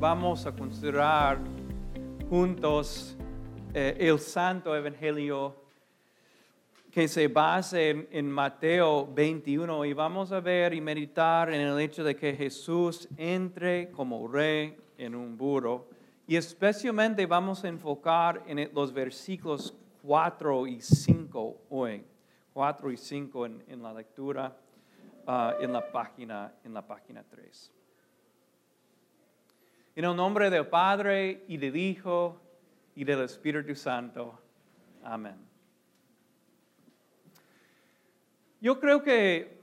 vamos a considerar juntos eh, el Santo Evangelio que se basa en, Mateo 21 y vamos a ver y meditar en el hecho de que Jesús entre como rey en un burro y especialmente vamos a enfocar en los versículos 4 y 5 hoy, 4 y 5 en, la lectura uh, en, la página, en la página 3. En el nombre del Padre y del Hijo y del Espíritu Santo. Amén. Yo creo que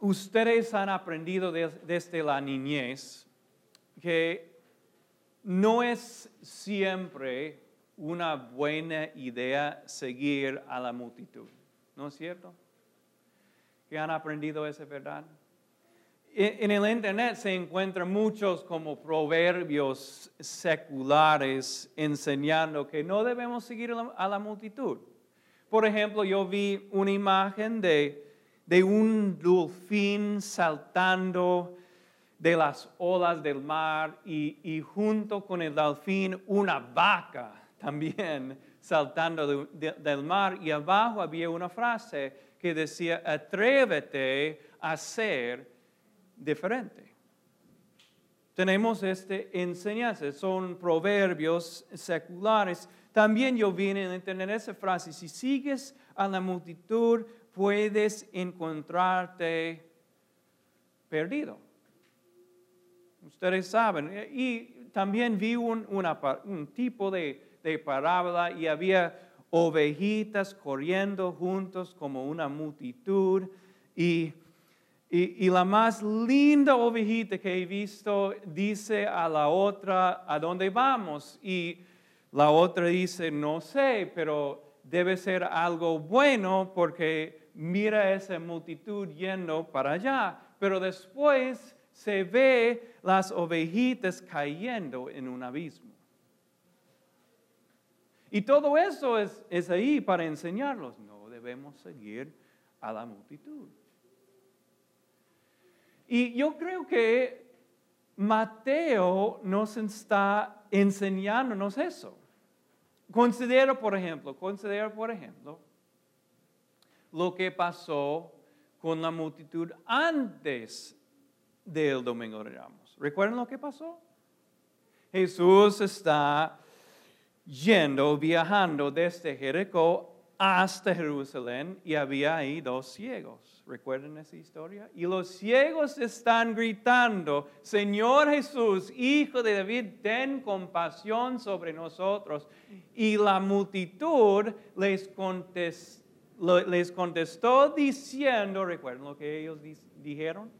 ustedes han aprendido desde la niñez que no es siempre una buena idea seguir a la multitud, ¿no es cierto? ¿Que han aprendido esa verdad? En el Internet se encuentran muchos como proverbios seculares enseñando que no debemos seguir a la, multitud. Por ejemplo, yo vi una imagen de, de un delfín saltando de las olas del mar y, y, junto con el delfín una vaca también saltando del mar y abajo había una frase que decía, atrévete a ser diferente. Tenemos este enseñanza, son proverbios seculares. También yo vine a entender esa frase, si sigues a la multitud, puedes encontrarte perdido. Ustedes saben. Y también vi un, un tipo de, de parábola y había ovejitas corriendo juntos como una multitud y y, la más linda ovejita que he visto dice a la otra, ¿a dónde vamos? Y la otra dice, no sé, pero debe ser algo bueno porque mira esa multitud yendo para allá. Pero después se ve las ovejitas cayendo en un abismo. Y todo eso es, es ahí para enseñarlos. No debemos seguir a la multitud. Y yo creo que Mateo nos está enseñándonos eso. Considero, por ejemplo, considero, por ejemplo, lo que pasó con la multitud antes del Domingo de Ramos. ¿Recuerdan lo que pasó? Jesús está yendo, viajando desde Jericó hasta Jerusalén y había ahí dos ciegos. ¿Recuerdan esa historia? Y los ciegos están gritando, Señor Jesús, Hijo de David, ten compasión sobre nosotros. Y la multitud les contestó, diciendo, ¿recuerdan lo que ellos dijeron?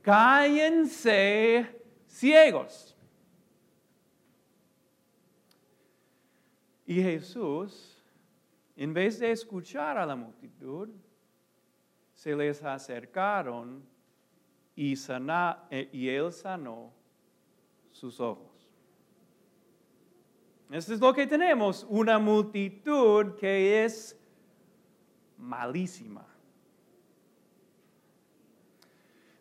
Cállense ciegos. Y Jesús en vez de escuchar a la multitud, se les acercaron y, eh, y él sanó sus ojos. Esto es lo que tenemos, una multitud que es malísima.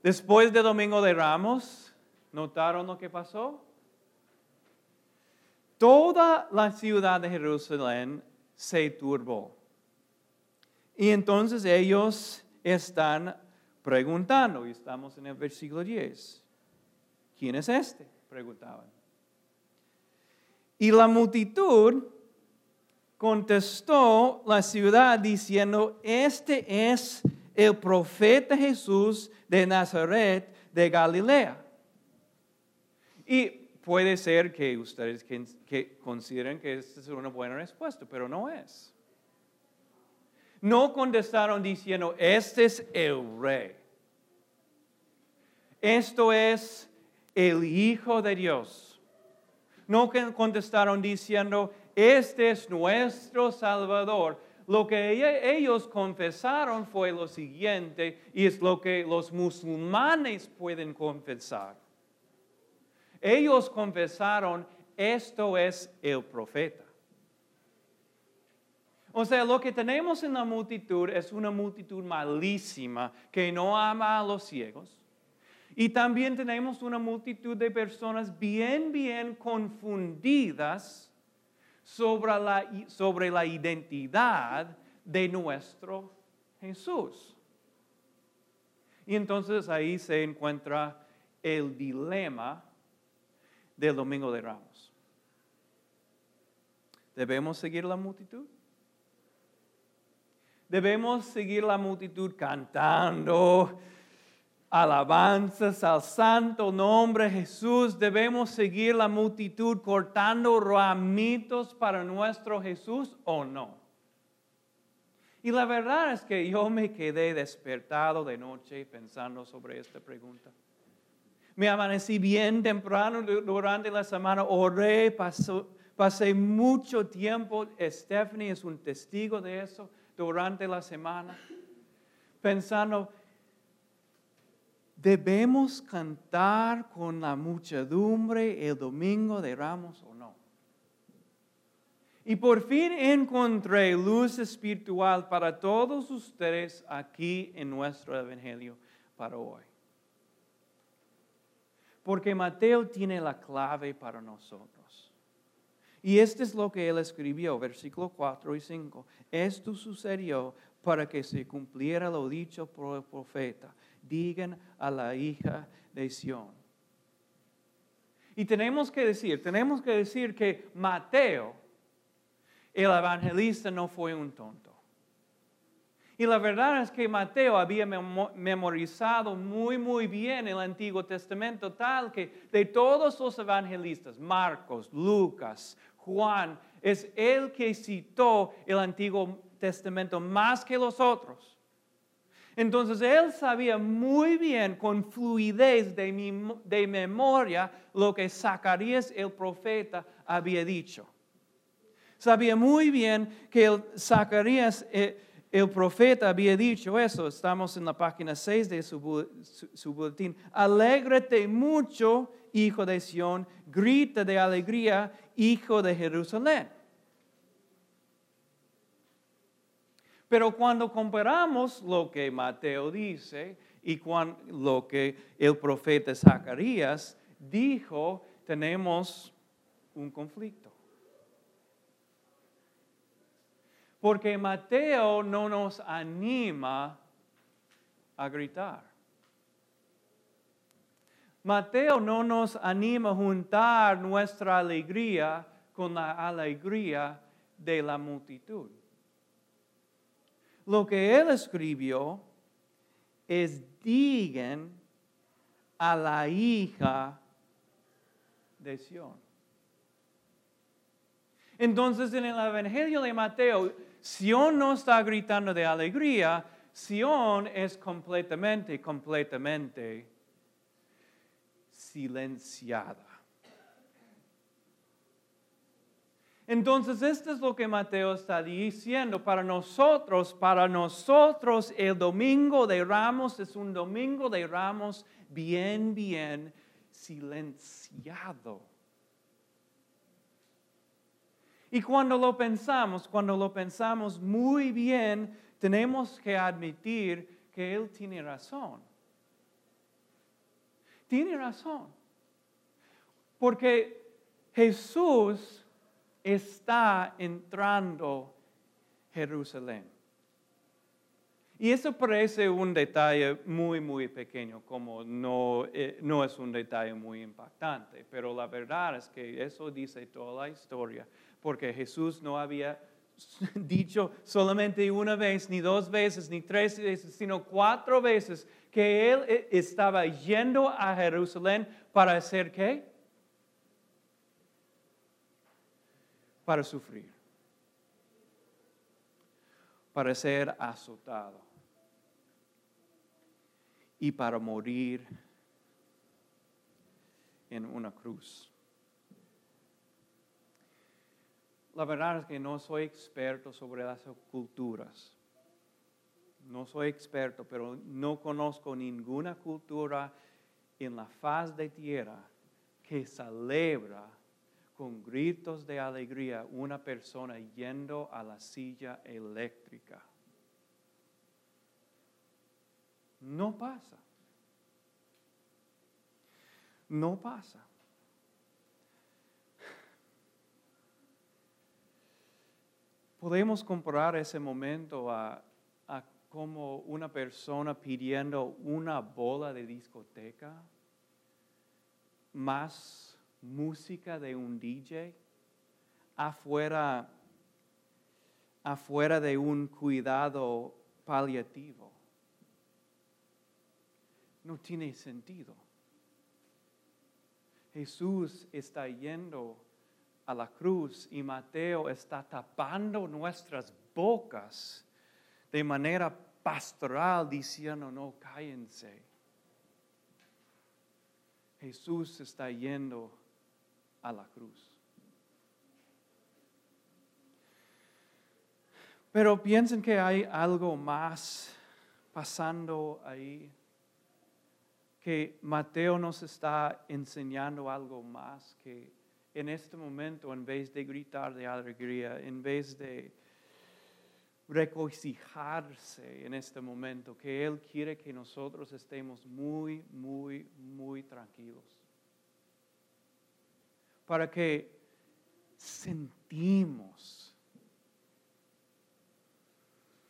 Después de Domingo de Ramos, ¿notaron lo que pasó? Toda la ciudad de Jerusalén se turbó. Y entonces ellos están preguntando, y estamos en el versículo 10, ¿quién es este? Preguntaban. Y la multitud contestó la ciudad diciendo, este es el profeta Jesús de Nazaret de Galilea. Y puede ser que ustedes consideren que esta es una buena respuesta, pero no es. No contestaron diciendo, este es el rey. Esto es el Hijo de Dios. No contestaron diciendo, este es nuestro Salvador. Lo que ellos confesaron fue lo siguiente, y es lo que los musulmanes pueden confesar ellos confesaron, esto es el profeta. O sea, lo que tenemos en la multitud es una multitud malísima que no ama a los ciegos Y también tenemos una multitud de personas bien, bien confundidas sobre la, sobre la identidad de nuestro Jesús. Y entonces ahí se encuentra el dilema del Domingo de Ramos. ¿Debemos seguir la multitud? Debemos seguir la multitud cantando alabanzas al santo nombre Jesús. Debemos seguir la multitud cortando ramitos para nuestro Jesús o no. Y la verdad es que yo me quedé despertado de noche pensando sobre esta pregunta. Me amanecí bien temprano durante la semana, oré, pasé mucho tiempo, Stephanie es un testigo de eso, durante la semana, pensando, ¿debemos cantar con la muchedumbre el domingo de Ramos o no? Y por fin encontré luz espiritual para todos ustedes aquí en nuestro Evangelio para hoy. Porque Mateo tiene la clave para nosotros. Y esto es lo que él escribió, versículo 4 y 5. Esto sucedió para que se cumpliera lo dicho por el profeta. Digan a la hija de Sión. Y tenemos que decir, tenemos que decir que Mateo, el evangelista, no fue un tonto. Y la verdad es que Mateo había memorizado muy, muy bien el Antiguo Testamento, tal que de todos los evangelistas, Marcos, Lucas, Juan, es el que citó el Antiguo Testamento más que los otros. Entonces él sabía muy bien, con fluidez de, de memoria, lo que Zacarías el profeta había dicho. Sabía muy bien que Zacarías... Eh, el profeta había dicho eso, estamos en la página 6 de su, su, boletín. Alégrate mucho, hijo de Sión, grita de alegría, hijo de Jerusalén. Pero cuando comparamos lo que Mateo dice y lo que el profeta Zacarías dijo, tenemos un conflicto. Porque Mateo no nos anima a gritar. Mateo no nos anima a juntar nuestra alegría con la alegría de la multitud. Lo que él escribió es digan a la hija de Sión. Entonces en el Evangelio de Mateo Sion no está gritando de alegría, Sion es completamente, completamente silenciada. Entonces, esto es lo que Mateo está diciendo. Para nosotros, para nosotros el domingo de ramos es un domingo de ramos bien, bien silenciado. Y cuando lo pensamos, cuando lo pensamos muy bien, tenemos que admitir que Él tiene razón. Tiene razón. Porque Jesús está entrando Jerusalén. Y eso parece un detalle muy, muy pequeño, como no, eh, no es un detalle muy impactante, pero la verdad es que eso dice toda la historia porque Jesús no había dicho solamente una vez, ni dos veces, ni tres veces, sino cuatro veces que Él eh, estaba yendo a Jerusalén para hacer qué? Para sufrir, para ser azotado y para morir en una cruz. La verdad es que no soy experto sobre las culturas. No soy experto, pero no conozco ninguna cultura en la faz de tierra que celebra con gritos de alegría una persona yendo a la silla eléctrica. No pasa. no pasa. Podemos comparar ese momento a, a como una persona pidiendo una bola de discoteca, más música de un DJ, afuera, afuera de un cuidado paliativo. No tiene sentido. Jesús está yendo a la cruz y Mateo está tapando nuestras bocas de manera pastoral diciendo, no, cállense. Jesús está yendo a la cruz. Pero piensen que hay algo más pasando ahí, que Mateo nos está enseñando algo más, que en este momento, en vez de gritar de alegría, en vez de regocijarse en este momento, que Él quiere que nosotros estemos muy, muy, muy tranquilos. Para que sentimos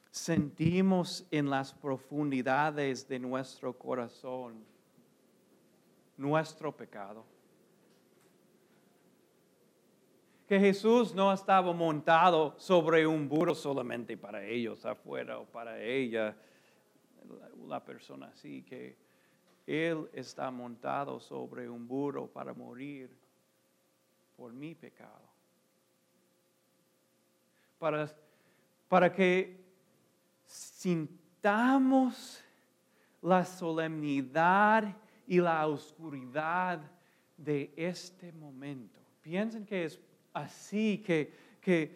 sentimos en las profundidades de nuestro corazón nuestro pecado. Que Jesús no estaba montado sobre un burro solamente para ellos afuera o para ella, la persona así, que Él está montado sobre un burro para morir por mi pecado. Para, para que sintamos la solemnidad y la oscuridad de este momento. Piensen que es así que, que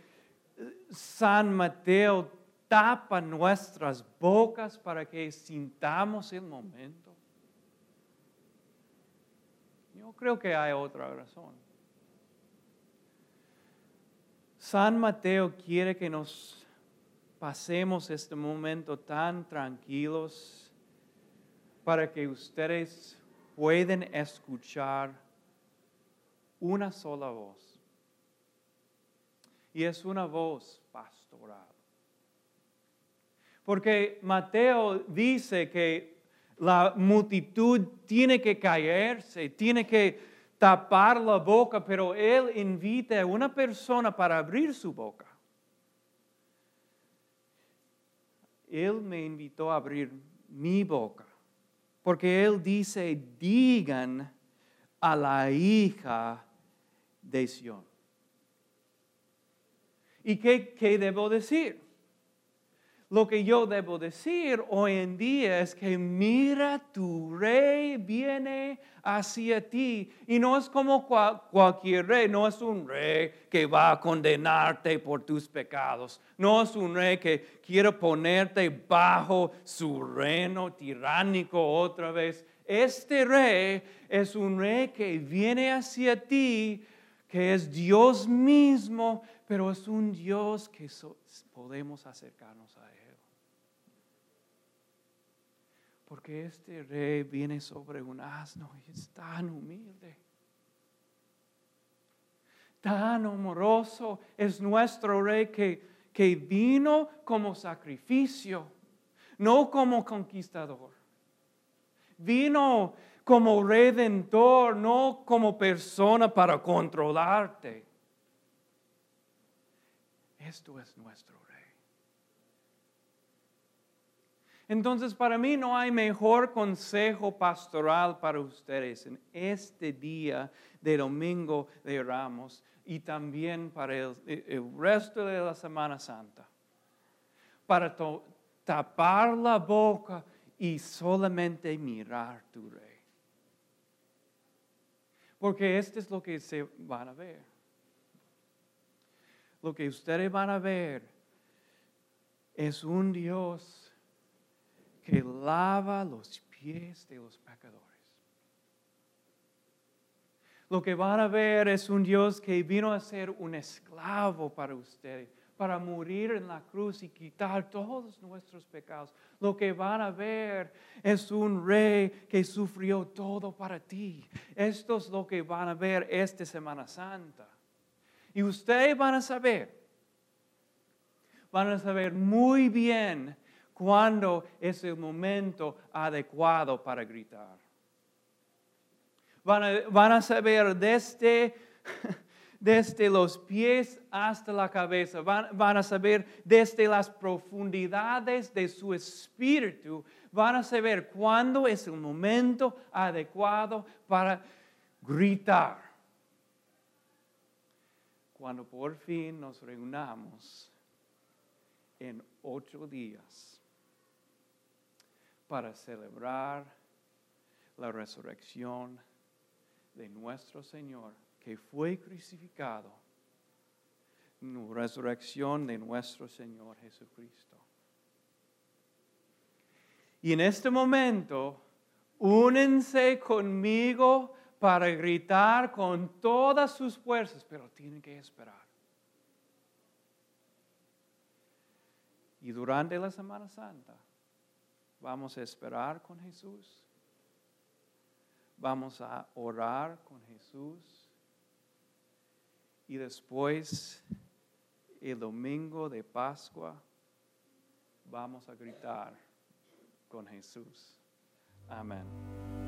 eh, San Mateo tapa nuestras bocas para que sintamos el momento. Yo creo que hay otra razón. San Mateo quiere que nos pasemos este momento tan tranquilos para que ustedes puedan escuchar una sola voz. Y es una voz pastoral. Porque Mateo dice que la multitud tiene que caerse, tiene que tapar la boca, pero él invita a una persona para abrir su boca. Él me invitó a abrir mi boca, porque Él dice, digan a la hija de Sión. ¿Y qué, qué debo decir? Lo que yo debo decir hoy en día es que mira, tu rey viene hacia ti. Y no es como cualquier rey, no es un rey que va a condenarte por tus pecados. No es un rey que quiere ponerte bajo su reino tiránico otra vez. Este rey es un rey que viene hacia ti, que es Dios mismo, pero es un Dios que podemos acercarnos a Él. Porque este rey viene sobre un asno y es tan humilde. Tan amoroso es nuestro rey que, que vino como sacrificio, no como conquistador. Vino como redentor, no como persona para controlarte. Esto es nuestro Entonces, para mí no hay mejor consejo pastoral para ustedes en este día de Domingo de Ramos y también para el, resto de la Semana Santa. Para tapar la boca y solamente mirar tu rey. Porque esto es lo que se van a ver. Lo que ustedes van a ver es un Dios que lava los pies de los pecadores. Lo que van a ver es un Dios que vino a ser un esclavo para ustedes, para morir en la cruz y quitar todos nuestros pecados. Lo que van a ver es un rey que sufrió todo para ti. Esto es lo que van a ver esta Semana Santa. Y ustedes van a saber, van a saber muy bien cuándo es el momento adecuado para gritar. Van a, van a saber desde desde los pies hasta la cabeza. Van, a saber desde las profundidades de su espíritu. Van a saber cuándo es el momento adecuado para gritar. Cuando por fin nos reunamos en ocho días para celebrar la resurrección de nuestro Señor que fue crucificado, resurrección de nuestro Señor Jesucristo. Y en este momento, únense conmigo para gritar con todas sus fuerzas, pero tienen que esperar. Y durante la Semana Santa vamos a esperar con Jesús. Vamos a orar con Jesús y después, el domingo de Pascua, vamos a gritar con Jesús. Amén.